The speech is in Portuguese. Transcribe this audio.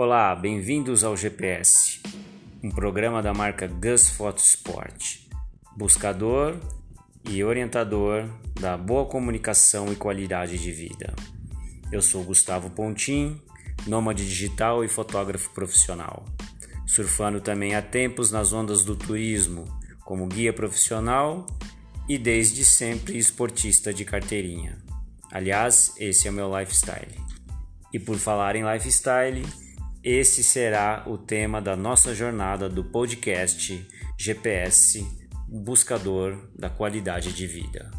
Olá, bem-vindos ao GPS, um programa da marca Gus Photo Sport, buscador e orientador da boa comunicação e qualidade de vida. Eu sou Gustavo Pontim, nômade digital e fotógrafo profissional, surfando também há tempos nas ondas do turismo, como guia profissional e desde sempre esportista de carteirinha. Aliás, esse é o meu lifestyle. E por falar em lifestyle, esse será o tema da nossa jornada do podcast GPS Buscador da Qualidade de Vida.